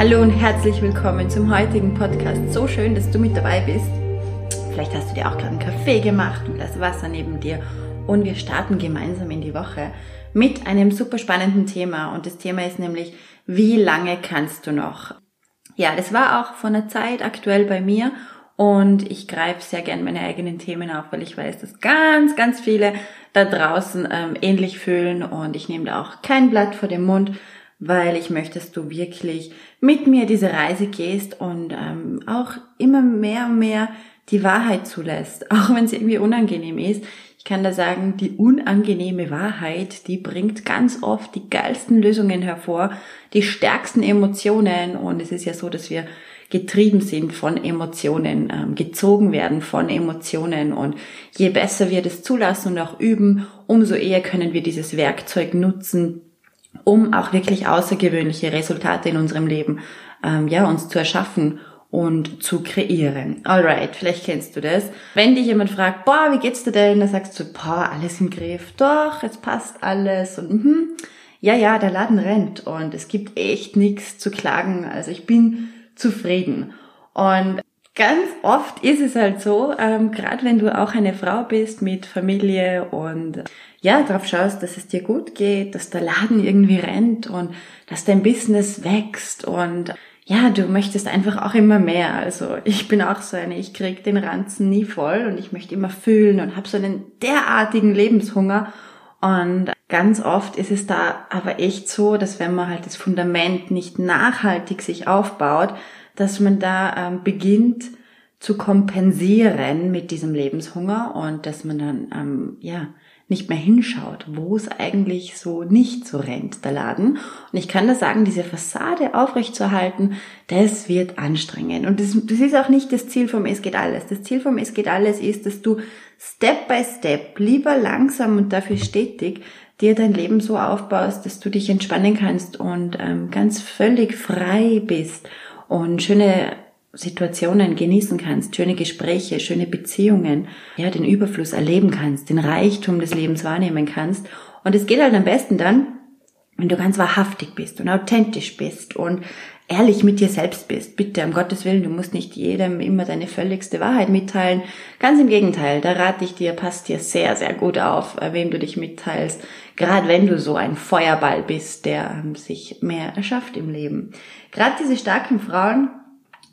Hallo und herzlich willkommen zum heutigen Podcast. So schön, dass du mit dabei bist. Vielleicht hast du dir auch gerade einen Kaffee gemacht, und das Wasser neben dir und wir starten gemeinsam in die Woche mit einem super spannenden Thema und das Thema ist nämlich, wie lange kannst du noch? Ja, das war auch von der Zeit aktuell bei mir und ich greife sehr gern meine eigenen Themen auf, weil ich weiß, dass ganz, ganz viele da draußen ähm, ähnlich fühlen und ich nehme da auch kein Blatt vor dem Mund, weil ich möchte, dass du wirklich mit mir diese Reise gehst und ähm, auch immer mehr und mehr die Wahrheit zulässt, auch wenn es irgendwie unangenehm ist. Ich kann da sagen, die unangenehme Wahrheit, die bringt ganz oft die geilsten Lösungen hervor, die stärksten Emotionen und es ist ja so, dass wir getrieben sind von Emotionen, ähm, gezogen werden von Emotionen und je besser wir das zulassen und auch üben, umso eher können wir dieses Werkzeug nutzen, um auch wirklich außergewöhnliche Resultate in unserem Leben ähm, ja uns zu erschaffen und zu kreieren. Alright, vielleicht kennst du das. Wenn dich jemand fragt, boah, wie geht's dir denn? Dann sagst du, boah, alles im Griff. Doch, jetzt passt alles und mhm. ja, ja, der Laden rennt und es gibt echt nichts zu klagen. Also ich bin zufrieden. Und ganz oft ist es halt so, ähm, gerade wenn du auch eine Frau bist mit Familie und ja, darauf schaust, dass es dir gut geht, dass der Laden irgendwie rennt und dass dein Business wächst und ja, du möchtest einfach auch immer mehr. Also ich bin auch so eine, ich krieg den Ranzen nie voll und ich möchte immer fühlen und habe so einen derartigen Lebenshunger. Und ganz oft ist es da aber echt so, dass wenn man halt das Fundament nicht nachhaltig sich aufbaut, dass man da ähm, beginnt zu kompensieren mit diesem Lebenshunger und dass man dann ähm, ja nicht mehr hinschaut, wo es eigentlich so nicht so rennt, der Laden. Und ich kann da sagen, diese Fassade aufrechtzuerhalten, das wird anstrengend. Und das, das ist auch nicht das Ziel vom Es geht alles. Das Ziel vom Es geht alles ist, dass du Step by Step, lieber langsam und dafür stetig, dir dein Leben so aufbaust, dass du dich entspannen kannst und ähm, ganz völlig frei bist und schöne Situationen genießen kannst, schöne Gespräche, schöne Beziehungen, ja, den Überfluss erleben kannst, den Reichtum des Lebens wahrnehmen kannst. Und es geht halt am besten dann, wenn du ganz wahrhaftig bist und authentisch bist und ehrlich mit dir selbst bist. Bitte, um Gottes Willen, du musst nicht jedem immer deine völligste Wahrheit mitteilen. Ganz im Gegenteil, da rate ich dir, passt dir sehr, sehr gut auf, äh, wem du dich mitteilst. Gerade wenn du so ein Feuerball bist, der ähm, sich mehr erschafft im Leben. Gerade diese starken Frauen,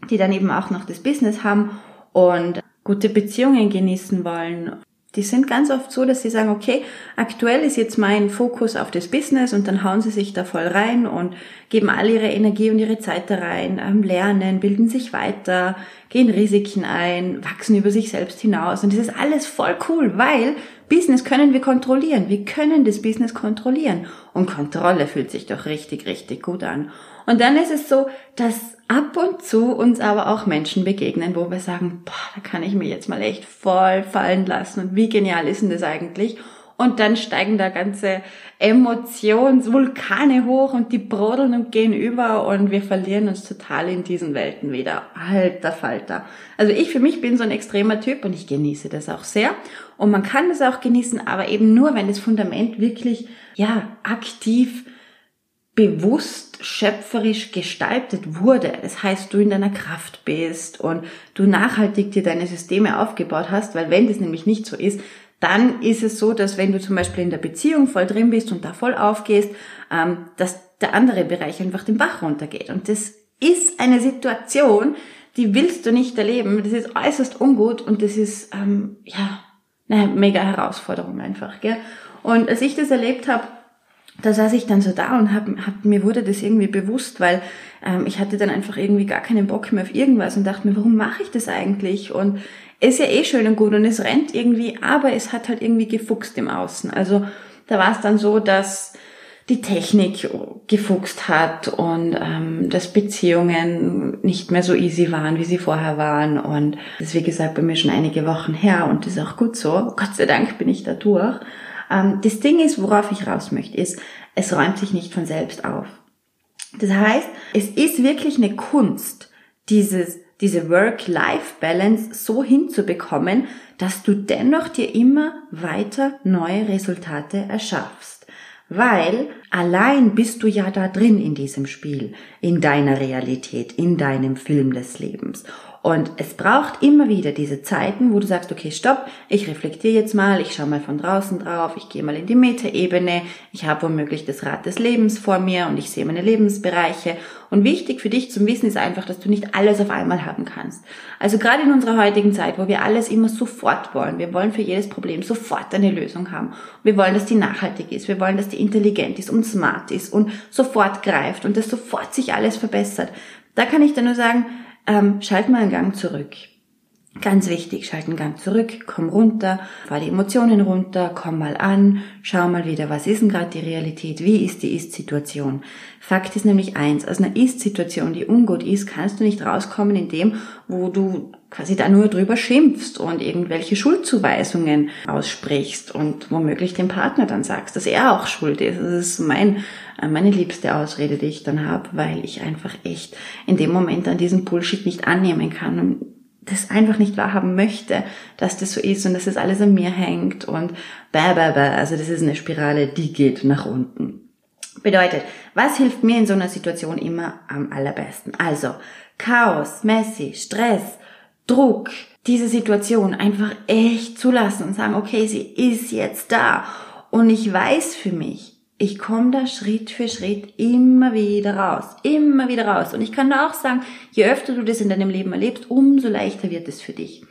die dann eben auch noch das Business haben und gute Beziehungen genießen wollen. Die sind ganz oft so, dass sie sagen, okay, aktuell ist jetzt mein Fokus auf das Business und dann hauen sie sich da voll rein und geben all ihre Energie und ihre Zeit da rein, ähm, lernen, bilden sich weiter, gehen Risiken ein, wachsen über sich selbst hinaus und das ist alles voll cool, weil Business können wir kontrollieren. Wir können das Business kontrollieren und Kontrolle fühlt sich doch richtig, richtig gut an. Und dann ist es so, dass ab und zu uns aber auch Menschen begegnen, wo wir sagen, boah, da kann ich mir jetzt mal echt voll fallen lassen und wie genial ist denn das eigentlich? Und dann steigen da ganze Emotionsvulkane hoch und die brodeln und gehen über und wir verlieren uns total in diesen Welten wieder. Alter Falter. Also ich für mich bin so ein extremer Typ und ich genieße das auch sehr. Und man kann das auch genießen, aber eben nur, wenn das Fundament wirklich, ja, aktiv bewusst schöpferisch gestaltet wurde. Das heißt, du in deiner Kraft bist und du nachhaltig dir deine Systeme aufgebaut hast, weil wenn das nämlich nicht so ist, dann ist es so, dass wenn du zum Beispiel in der Beziehung voll drin bist und da voll aufgehst, ähm, dass der andere Bereich einfach den Bach runtergeht. Und das ist eine Situation, die willst du nicht erleben. Das ist äußerst ungut und das ist ähm, ja eine mega Herausforderung einfach. Gell? Und als ich das erlebt habe, da saß ich dann so da und hab, hab, mir wurde das irgendwie bewusst, weil ähm, ich hatte dann einfach irgendwie gar keinen Bock mehr auf irgendwas und dachte mir, warum mache ich das eigentlich? Und ist ja eh schön und gut und es rennt irgendwie, aber es hat halt irgendwie gefuchst im Außen. Also da war es dann so, dass die Technik gefuchst hat und ähm, dass Beziehungen nicht mehr so easy waren, wie sie vorher waren. Und das ist, wie gesagt, bei mir schon einige Wochen her und das ist auch gut so. Gott sei Dank bin ich da durch. Ähm, das Ding ist, worauf ich raus möchte, ist, es räumt sich nicht von selbst auf. Das heißt, es ist wirklich eine Kunst, dieses, diese Work-Life-Balance so hinzubekommen, dass du dennoch dir immer weiter neue Resultate erschaffst. Weil allein bist du ja da drin in diesem Spiel, in deiner Realität, in deinem Film des Lebens. Und es braucht immer wieder diese Zeiten, wo du sagst, okay, stopp, ich reflektiere jetzt mal, ich schaue mal von draußen drauf, ich gehe mal in die Metaebene, ich habe womöglich das Rad des Lebens vor mir und ich sehe meine Lebensbereiche. Und wichtig für dich zum Wissen ist einfach, dass du nicht alles auf einmal haben kannst. Also gerade in unserer heutigen Zeit, wo wir alles immer sofort wollen, wir wollen für jedes Problem sofort eine Lösung haben. Wir wollen, dass die nachhaltig ist, wir wollen, dass die intelligent ist und smart ist und sofort greift und dass sofort sich alles verbessert. Da kann ich dir nur sagen, ähm, schalt mal einen Gang zurück. Ganz wichtig, schalt einen Gang zurück, komm runter, fahr die Emotionen runter, komm mal an, schau mal wieder, was ist denn gerade die Realität, wie ist die Ist-Situation. Fakt ist nämlich eins, aus einer Ist-Situation, die ungut ist, kannst du nicht rauskommen in dem, wo du quasi da nur drüber schimpfst und irgendwelche Schuldzuweisungen aussprichst und womöglich dem Partner dann sagst, dass er auch schuld ist. Das ist mein, meine liebste Ausrede, die ich dann habe, weil ich einfach echt in dem Moment an diesen Bullshit nicht annehmen kann und das einfach nicht wahrhaben möchte, dass das so ist und dass das alles an mir hängt und bäh, bäh, bäh. Also das ist eine Spirale, die geht nach unten. Bedeutet, was hilft mir in so einer Situation immer am allerbesten? Also Chaos, Messi, Stress, Druck, diese Situation einfach echt zulassen und sagen, okay, sie ist jetzt da. Und ich weiß für mich, ich komme da Schritt für Schritt immer wieder raus, immer wieder raus. Und ich kann da auch sagen, je öfter du das in deinem Leben erlebst, umso leichter wird es für dich.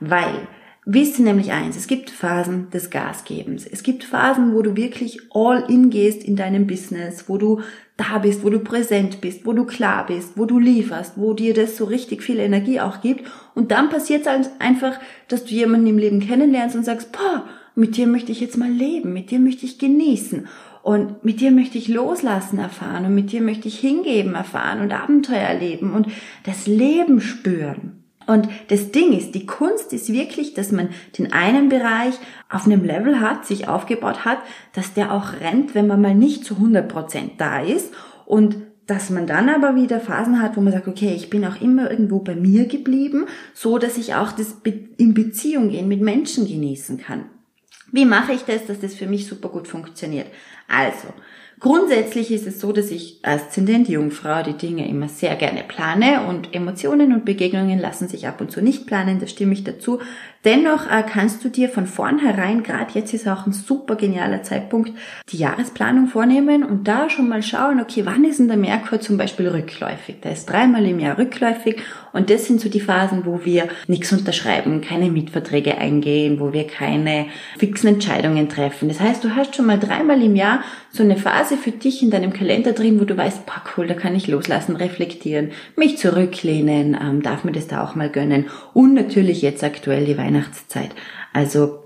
Weil Wisse nämlich eins, es gibt Phasen des Gasgebens. Es gibt Phasen, wo du wirklich all in gehst in deinem Business, wo du da bist, wo du präsent bist, wo du klar bist, wo du lieferst, wo dir das so richtig viel Energie auch gibt. Und dann passiert es einfach, dass du jemanden im Leben kennenlernst und sagst, boah, mit dir möchte ich jetzt mal leben, mit dir möchte ich genießen. Und mit dir möchte ich loslassen erfahren und mit dir möchte ich hingeben erfahren und Abenteuer erleben und das Leben spüren. Und das Ding ist, die Kunst ist wirklich, dass man den einen Bereich auf einem Level hat, sich aufgebaut hat, dass der auch rennt, wenn man mal nicht zu 100% da ist und dass man dann aber wieder Phasen hat, wo man sagt, okay, ich bin auch immer irgendwo bei mir geblieben, so dass ich auch das in Beziehung gehen mit Menschen genießen kann. Wie mache ich das, dass das für mich super gut funktioniert? Also, Grundsätzlich ist es so, dass ich Aszendent Jungfrau die Dinge immer sehr gerne plane und Emotionen und Begegnungen lassen sich ab und zu nicht planen, da stimme ich dazu. Dennoch äh, kannst du dir von vornherein, gerade jetzt ist auch ein super genialer Zeitpunkt, die Jahresplanung vornehmen und da schon mal schauen, okay, wann ist denn der Merkur zum Beispiel rückläufig? Der ist dreimal im Jahr rückläufig und das sind so die Phasen, wo wir nichts unterschreiben, keine Mietverträge eingehen, wo wir keine fixen Entscheidungen treffen. Das heißt, du hast schon mal dreimal im Jahr so eine Phase für dich in deinem Kalender drin, wo du weißt, pack cool, da kann ich loslassen, reflektieren, mich zurücklehnen, ähm, darf mir das da auch mal gönnen und natürlich jetzt aktuell die Weihnachten Weihnachtszeit. Also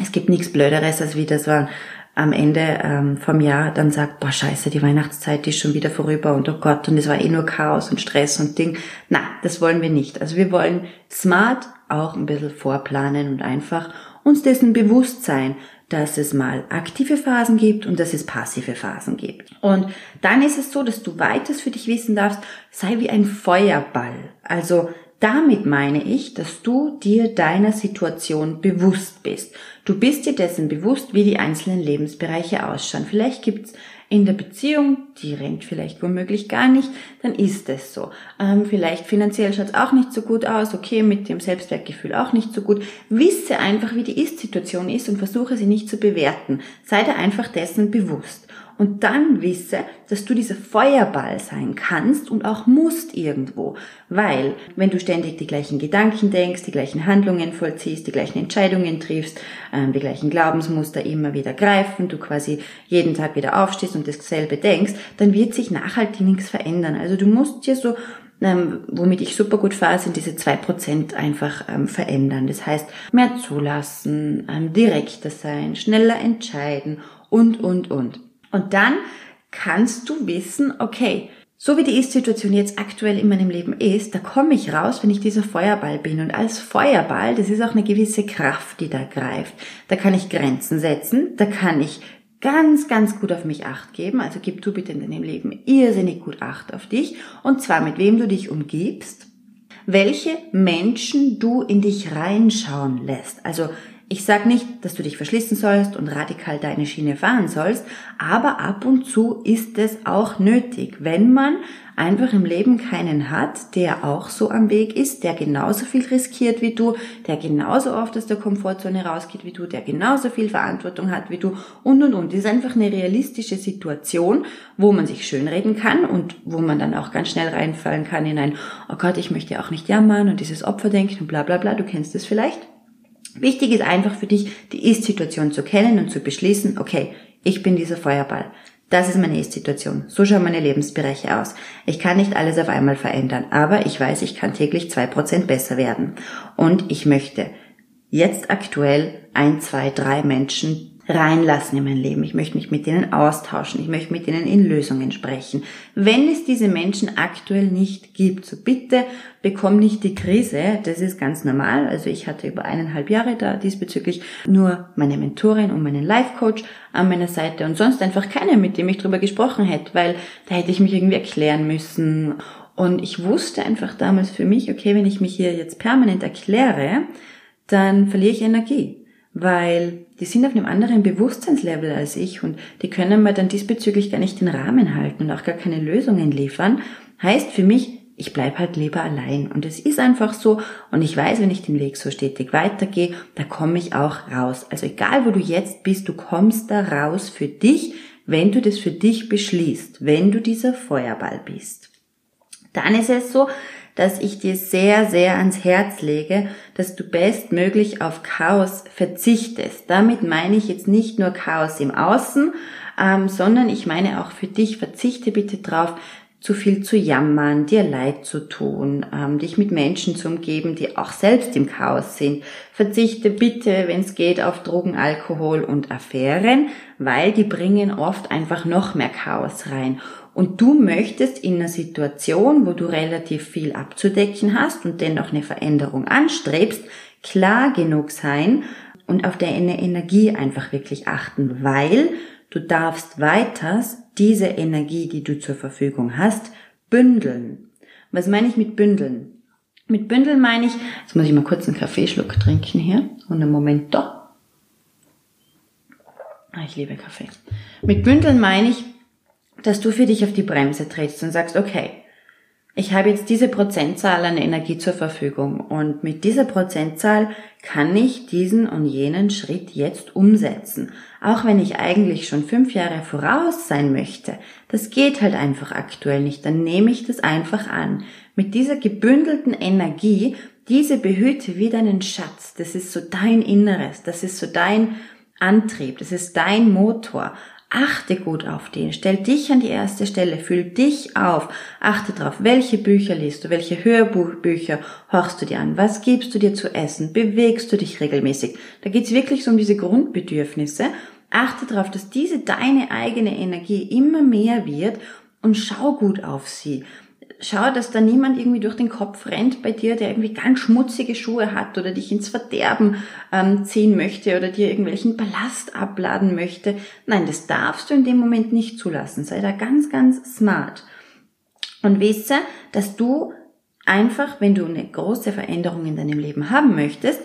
es gibt nichts Blöderes, als wie das war am Ende ähm, vom Jahr dann sagt, boah scheiße, die Weihnachtszeit ist schon wieder vorüber und oh Gott, und es war eh nur Chaos und Stress und Ding. Na, das wollen wir nicht. Also wir wollen smart auch ein bisschen vorplanen und einfach uns dessen bewusst sein, dass es mal aktive Phasen gibt und dass es passive Phasen gibt. Und dann ist es so, dass du weiters für dich wissen darfst, sei wie ein Feuerball. Also damit meine ich, dass du dir deiner Situation bewusst bist. Du bist dir dessen bewusst, wie die einzelnen Lebensbereiche ausschauen. Vielleicht gibt's in der Beziehung, die rennt vielleicht womöglich gar nicht, dann ist es so. Ähm, vielleicht finanziell schaut's auch nicht so gut aus, okay, mit dem Selbstwertgefühl auch nicht so gut. Wisse einfach, wie die Ist-Situation ist und versuche sie nicht zu bewerten. Sei dir einfach dessen bewusst. Und dann wisse, dass du dieser Feuerball sein kannst und auch musst irgendwo. Weil, wenn du ständig die gleichen Gedanken denkst, die gleichen Handlungen vollziehst, die gleichen Entscheidungen triffst, ähm, die gleichen Glaubensmuster immer wieder greifen, du quasi jeden Tag wieder aufstehst und dasselbe denkst, dann wird sich nachhaltig nichts verändern. Also du musst dir so ähm, womit ich super gut fahre, sind diese zwei Prozent einfach ähm, verändern. Das heißt, mehr zulassen, ähm, direkter sein, schneller entscheiden und, und, und. Und dann kannst du wissen, okay, so wie die Ist-Situation jetzt aktuell in meinem Leben ist, da komme ich raus, wenn ich dieser Feuerball bin. Und als Feuerball, das ist auch eine gewisse Kraft, die da greift. Da kann ich Grenzen setzen, da kann ich ganz, ganz gut auf mich acht geben. Also gib du bitte in deinem Leben irrsinnig gut Acht auf dich. Und zwar mit wem du dich umgibst, welche Menschen du in dich reinschauen lässt. Also ich sage nicht, dass du dich verschließen sollst und radikal deine Schiene fahren sollst, aber ab und zu ist es auch nötig, wenn man einfach im Leben keinen hat, der auch so am Weg ist, der genauso viel riskiert wie du, der genauso oft aus der Komfortzone rausgeht wie du, der genauso viel Verantwortung hat wie du und und und. Das ist einfach eine realistische Situation, wo man sich schönreden kann und wo man dann auch ganz schnell reinfallen kann in ein, oh Gott, ich möchte auch nicht jammern und dieses Opferdenken und bla bla bla, du kennst es vielleicht. Wichtig ist einfach für dich, die Ist-Situation zu kennen und zu beschließen, okay, ich bin dieser Feuerball. Das ist meine Ist-Situation. So schauen meine Lebensbereiche aus. Ich kann nicht alles auf einmal verändern, aber ich weiß, ich kann täglich zwei Prozent besser werden. Und ich möchte jetzt aktuell ein, zwei, drei Menschen reinlassen in mein Leben. Ich möchte mich mit denen austauschen. Ich möchte mit ihnen in Lösungen sprechen. Wenn es diese Menschen aktuell nicht gibt, so bitte bekomm nicht die Krise. Das ist ganz normal. Also ich hatte über eineinhalb Jahre da diesbezüglich nur meine Mentorin und meinen Life Coach an meiner Seite und sonst einfach keiner, mit dem ich drüber gesprochen hätte, weil da hätte ich mich irgendwie erklären müssen. Und ich wusste einfach damals für mich, okay, wenn ich mich hier jetzt permanent erkläre, dann verliere ich Energie weil die sind auf einem anderen Bewusstseinslevel als ich und die können mir dann diesbezüglich gar nicht den Rahmen halten und auch gar keine Lösungen liefern. Heißt für mich, ich bleib halt lieber allein. Und es ist einfach so. Und ich weiß, wenn ich den Weg so stetig weitergehe, da komme ich auch raus. Also egal, wo du jetzt bist, du kommst da raus für dich, wenn du das für dich beschließt, wenn du dieser Feuerball bist. Dann ist es so, dass ich dir sehr, sehr ans Herz lege, dass du bestmöglich auf Chaos verzichtest. Damit meine ich jetzt nicht nur Chaos im Außen, ähm, sondern ich meine auch für dich, verzichte bitte drauf, zu viel zu jammern, dir leid zu tun, ähm, dich mit Menschen zu umgeben, die auch selbst im Chaos sind. Verzichte bitte, wenn es geht, auf Drogen, Alkohol und Affären, weil die bringen oft einfach noch mehr Chaos rein. Und du möchtest in einer Situation, wo du relativ viel abzudecken hast und dennoch eine Veränderung anstrebst, klar genug sein und auf deine Energie einfach wirklich achten, weil du darfst weiters diese Energie, die du zur Verfügung hast, bündeln. Was meine ich mit bündeln? Mit bündeln meine ich, jetzt muss ich mal kurz einen Kaffeeschluck trinken hier und einen Moment da. Ah, ich liebe Kaffee. Mit bündeln meine ich, dass du für dich auf die Bremse trittst und sagst, okay, ich habe jetzt diese Prozentzahl an Energie zur Verfügung und mit dieser Prozentzahl kann ich diesen und jenen Schritt jetzt umsetzen. Auch wenn ich eigentlich schon fünf Jahre voraus sein möchte, das geht halt einfach aktuell nicht, dann nehme ich das einfach an. Mit dieser gebündelten Energie, diese behüte wie deinen Schatz, das ist so dein Inneres, das ist so dein Antrieb, das ist dein Motor. Achte gut auf den. Stell dich an die erste Stelle. Fühl dich auf. Achte darauf, welche Bücher liest du, welche Hörbuchbücher horchst du dir an, was gibst du dir zu essen, bewegst du dich regelmäßig. Da geht's wirklich so um diese Grundbedürfnisse. Achte darauf, dass diese deine eigene Energie immer mehr wird und schau gut auf sie schau, dass da niemand irgendwie durch den Kopf rennt bei dir, der irgendwie ganz schmutzige Schuhe hat oder dich ins Verderben ähm, ziehen möchte oder dir irgendwelchen Ballast abladen möchte. Nein, das darfst du in dem Moment nicht zulassen. Sei da ganz, ganz smart. Und wisse, dass du einfach, wenn du eine große Veränderung in deinem Leben haben möchtest,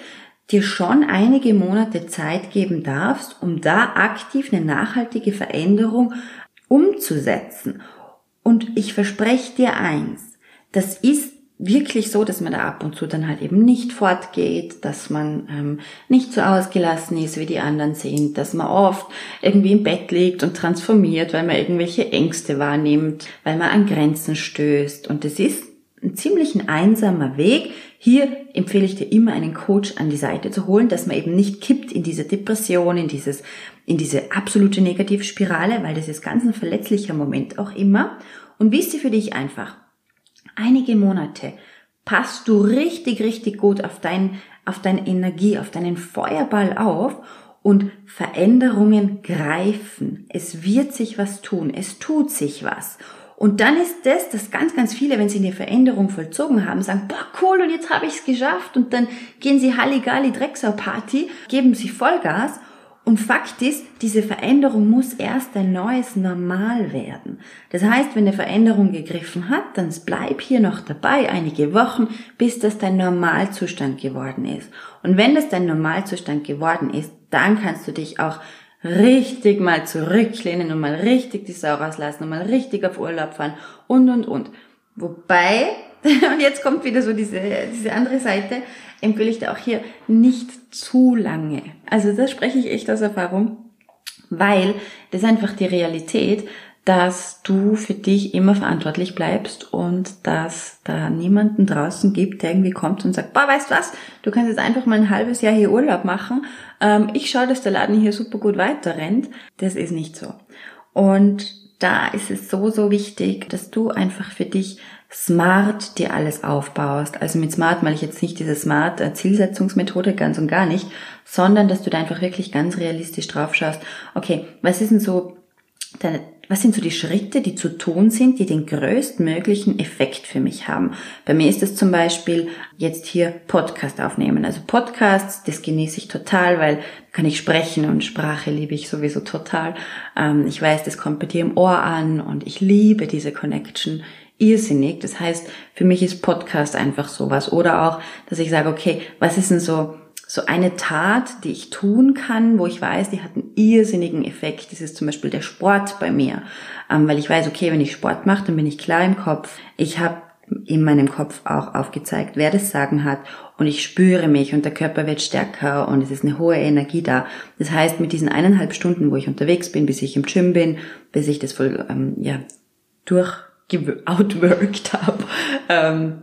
dir schon einige Monate Zeit geben darfst, um da aktiv eine nachhaltige Veränderung umzusetzen und ich verspreche dir eins, das ist wirklich so, dass man da ab und zu dann halt eben nicht fortgeht, dass man ähm, nicht so ausgelassen ist, wie die anderen sind, dass man oft irgendwie im Bett liegt und transformiert, weil man irgendwelche Ängste wahrnimmt, weil man an Grenzen stößt. Und das ist ein ziemlich ein einsamer Weg. Hier empfehle ich dir immer einen Coach an die Seite zu holen, dass man eben nicht kippt in diese Depression, in dieses in diese absolute Negativspirale, weil das ist ganz ein verletzlicher Moment auch immer. Und wisst ihr für dich einfach, einige Monate passt du richtig, richtig gut auf dein, auf deine Energie, auf deinen Feuerball auf und Veränderungen greifen. Es wird sich was tun. Es tut sich was. Und dann ist das, dass ganz, ganz viele, wenn sie eine Veränderung vollzogen haben, sagen, boah, cool, und jetzt habe ich es geschafft. Und dann gehen sie Halligalli Drecksau Party, geben sie Vollgas und Fakt ist, diese Veränderung muss erst ein neues Normal werden. Das heißt, wenn eine Veränderung gegriffen hat, dann bleib hier noch dabei einige Wochen, bis das dein Normalzustand geworden ist. Und wenn das dein Normalzustand geworden ist, dann kannst du dich auch richtig mal zurücklehnen und mal richtig die Sau rauslassen und mal richtig auf Urlaub fahren und, und, und. Wobei, und jetzt kommt wieder so diese, diese andere Seite, empfehle ich dir auch hier nicht zu lange. Also das spreche ich echt aus Erfahrung, weil das ist einfach die Realität, dass du für dich immer verantwortlich bleibst und dass da niemanden draußen gibt, der irgendwie kommt und sagt, boah, weißt du was, du kannst jetzt einfach mal ein halbes Jahr hier Urlaub machen. Ähm, ich schaue, dass der Laden hier super gut weiter rennt. Das ist nicht so. Und da ist es so, so wichtig, dass du einfach für dich smart dir alles aufbaust. Also mit smart meine ich jetzt nicht diese smart äh, Zielsetzungsmethode ganz und gar nicht, sondern dass du da einfach wirklich ganz realistisch drauf schaust. Okay, was ist denn so deine, was sind so die Schritte, die zu tun sind, die den größtmöglichen Effekt für mich haben? Bei mir ist es zum Beispiel jetzt hier Podcast aufnehmen. Also Podcasts, das genieße ich total, weil kann ich sprechen und Sprache liebe ich sowieso total. Ähm, ich weiß, das kommt bei dir im Ohr an und ich liebe diese Connection irrsinnig. Das heißt, für mich ist Podcast einfach sowas. Oder auch, dass ich sage, okay, was ist denn so, so eine Tat, die ich tun kann, wo ich weiß, die hat einen irrsinnigen Effekt. Das ist zum Beispiel der Sport bei mir. Ähm, weil ich weiß, okay, wenn ich Sport mache, dann bin ich klar im Kopf. Ich habe in meinem Kopf auch aufgezeigt, wer das Sagen hat und ich spüre mich und der Körper wird stärker und es ist eine hohe Energie da. Das heißt, mit diesen eineinhalb Stunden, wo ich unterwegs bin, bis ich im Gym bin, bis ich das voll ähm, ja durch outworked habe, ähm,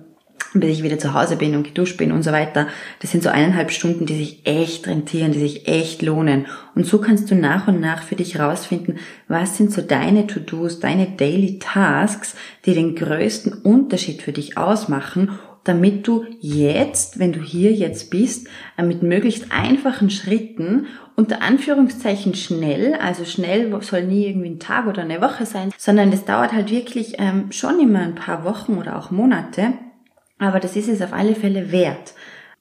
bis ich wieder zu Hause bin und geduscht bin und so weiter. Das sind so eineinhalb Stunden, die sich echt rentieren, die sich echt lohnen. Und so kannst du nach und nach für dich rausfinden, was sind so deine To-Dos, deine Daily Tasks, die den größten Unterschied für dich ausmachen damit du jetzt, wenn du hier jetzt bist, äh, mit möglichst einfachen Schritten unter Anführungszeichen schnell, also schnell soll nie irgendwie ein Tag oder eine Woche sein, sondern das dauert halt wirklich ähm, schon immer ein paar Wochen oder auch Monate, aber das ist es auf alle Fälle wert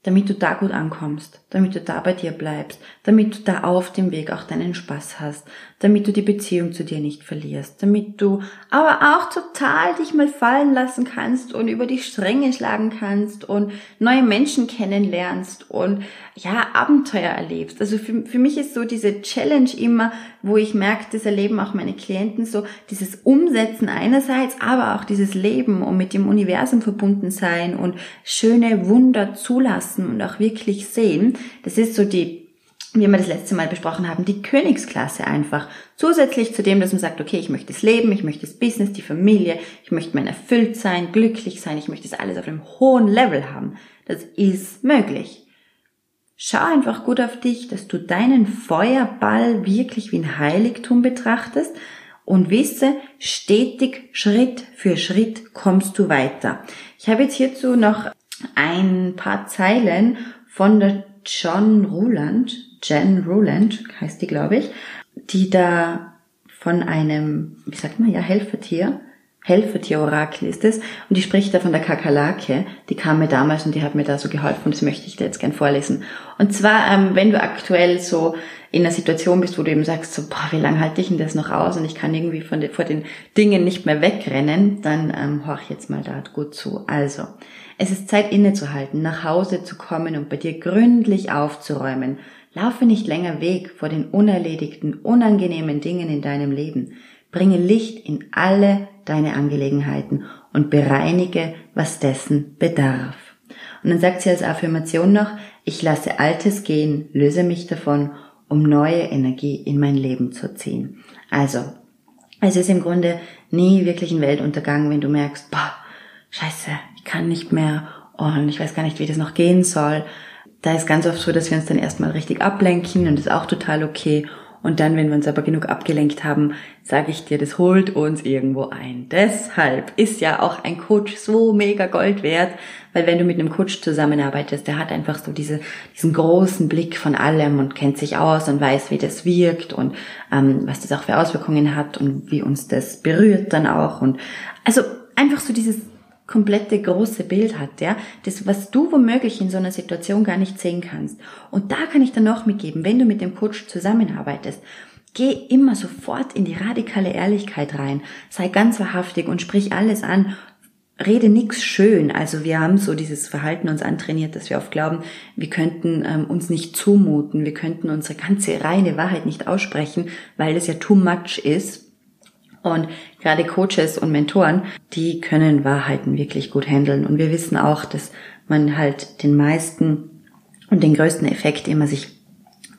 damit du da gut ankommst, damit du da bei dir bleibst, damit du da auf dem Weg auch deinen Spaß hast, damit du die Beziehung zu dir nicht verlierst, damit du aber auch total dich mal fallen lassen kannst und über die Stränge schlagen kannst und neue Menschen kennenlernst und ja, Abenteuer erlebst. Also für, für mich ist so diese Challenge immer, wo ich merke, das erleben auch meine Klienten so, dieses Umsetzen einerseits, aber auch dieses Leben und mit dem Universum verbunden sein und schöne Wunder zulassen und auch wirklich sehen. Das ist so die wie wir das letzte Mal besprochen haben, die Königsklasse einfach. Zusätzlich zu dem, dass man sagt, okay, ich möchte das Leben, ich möchte das Business, die Familie, ich möchte mein erfüllt sein, glücklich sein, ich möchte das alles auf einem hohen Level haben. Das ist möglich. Schau einfach gut auf dich, dass du deinen Feuerball wirklich wie ein Heiligtum betrachtest und wisse, stetig Schritt für Schritt kommst du weiter. Ich habe jetzt hierzu noch ein paar Zeilen von der John Ruland, Jen Ruland heißt die, glaube ich, die da von einem, wie sagt man ja, Helfertier, Helfertier-Orakel ist es. Und die spricht da von der Kakerlake. Die kam mir damals und die hat mir da so geholfen und das möchte ich dir jetzt gern vorlesen. Und zwar, ähm, wenn du aktuell so in einer Situation bist, wo du eben sagst, so, boah, wie lange halte ich denn das noch aus und ich kann irgendwie von den, vor den Dingen nicht mehr wegrennen, dann ähm, horch jetzt mal da gut zu. Also, es ist Zeit innezuhalten, nach Hause zu kommen und bei dir gründlich aufzuräumen. Laufe nicht länger weg vor den unerledigten, unangenehmen Dingen in deinem Leben. Bringe Licht in alle deine Angelegenheiten und bereinige, was dessen bedarf. Und dann sagt sie als Affirmation noch, ich lasse Altes gehen, löse mich davon, um neue Energie in mein Leben zu ziehen. Also, es ist im Grunde nie wirklich ein Weltuntergang, wenn du merkst, boah, scheiße, ich kann nicht mehr und ich weiß gar nicht, wie das noch gehen soll. Da ist ganz oft so, dass wir uns dann erstmal richtig ablenken und ist auch total okay Und dann, wenn wir uns aber genug abgelenkt haben, sage ich dir, das holt uns irgendwo ein. Deshalb ist ja auch ein Coach so mega Gold wert, weil wenn du mit einem Coach zusammenarbeitest, der hat einfach so diese, diesen großen Blick von allem und kennt sich aus und weiß, wie das wirkt und ähm, was das auch für Auswirkungen hat und wie uns das berührt dann auch. Und also einfach so dieses komplette große Bild hat, ja, das, was du womöglich in so einer Situation gar nicht sehen kannst. Und da kann ich dann noch mitgeben, wenn du mit dem Coach zusammenarbeitest, geh immer sofort in die radikale Ehrlichkeit rein, sei ganz wahrhaftig und sprich alles an, rede nix schön. Also wir haben so dieses Verhalten uns antrainiert, dass wir oft glauben, wir könnten ähm, uns nicht zumuten, wir könnten unsere ganze reine Wahrheit nicht aussprechen, weil es ja too much ist. Und gerade Coaches und Mentoren, die können Wahrheiten wirklich gut handeln. Und wir wissen auch, dass man halt den meisten und den größten Effekt immer sich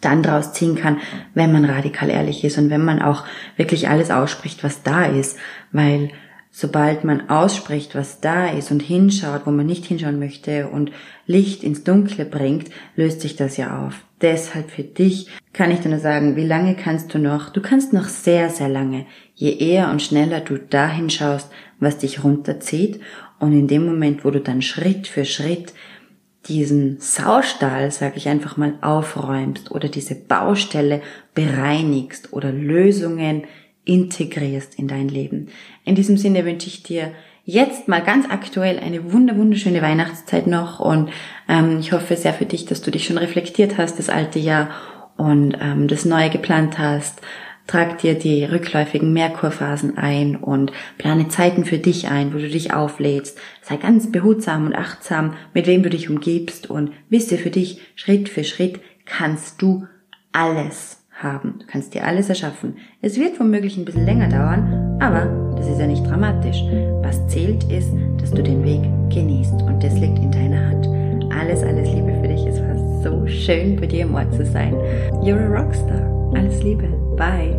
dann draus ziehen kann, wenn man radikal ehrlich ist und wenn man auch wirklich alles ausspricht, was da ist. Weil sobald man ausspricht, was da ist und hinschaut, wo man nicht hinschauen möchte und Licht ins Dunkle bringt, löst sich das ja auf. Deshalb für dich kann ich dir nur sagen, wie lange kannst du noch? Du kannst noch sehr, sehr lange. Je eher und schneller du dahin schaust, was dich runterzieht und in dem Moment, wo du dann Schritt für Schritt diesen Saustall, sag ich einfach mal, aufräumst oder diese Baustelle bereinigst oder Lösungen integrierst in dein Leben. In diesem Sinne wünsche ich dir jetzt mal ganz aktuell eine wunder wunderschöne Weihnachtszeit noch und ähm, ich hoffe sehr für dich, dass du dich schon reflektiert hast das alte Jahr und ähm, das neue geplant hast. Trag dir die rückläufigen Merkurphasen ein und plane Zeiten für dich ein, wo du dich auflädst. Sei ganz behutsam und achtsam, mit wem du dich umgibst und wisse für dich, Schritt für Schritt kannst du alles haben. Du kannst dir alles erschaffen. Es wird womöglich ein bisschen länger dauern, aber das ist ja nicht dramatisch. Was zählt ist, dass du den Weg genießt und das liegt in deiner Hand. Alles, alles Liebe für dich. Es war so schön, bei dir im Ort zu sein. You're a Rockstar. Alles Liebe. Bye.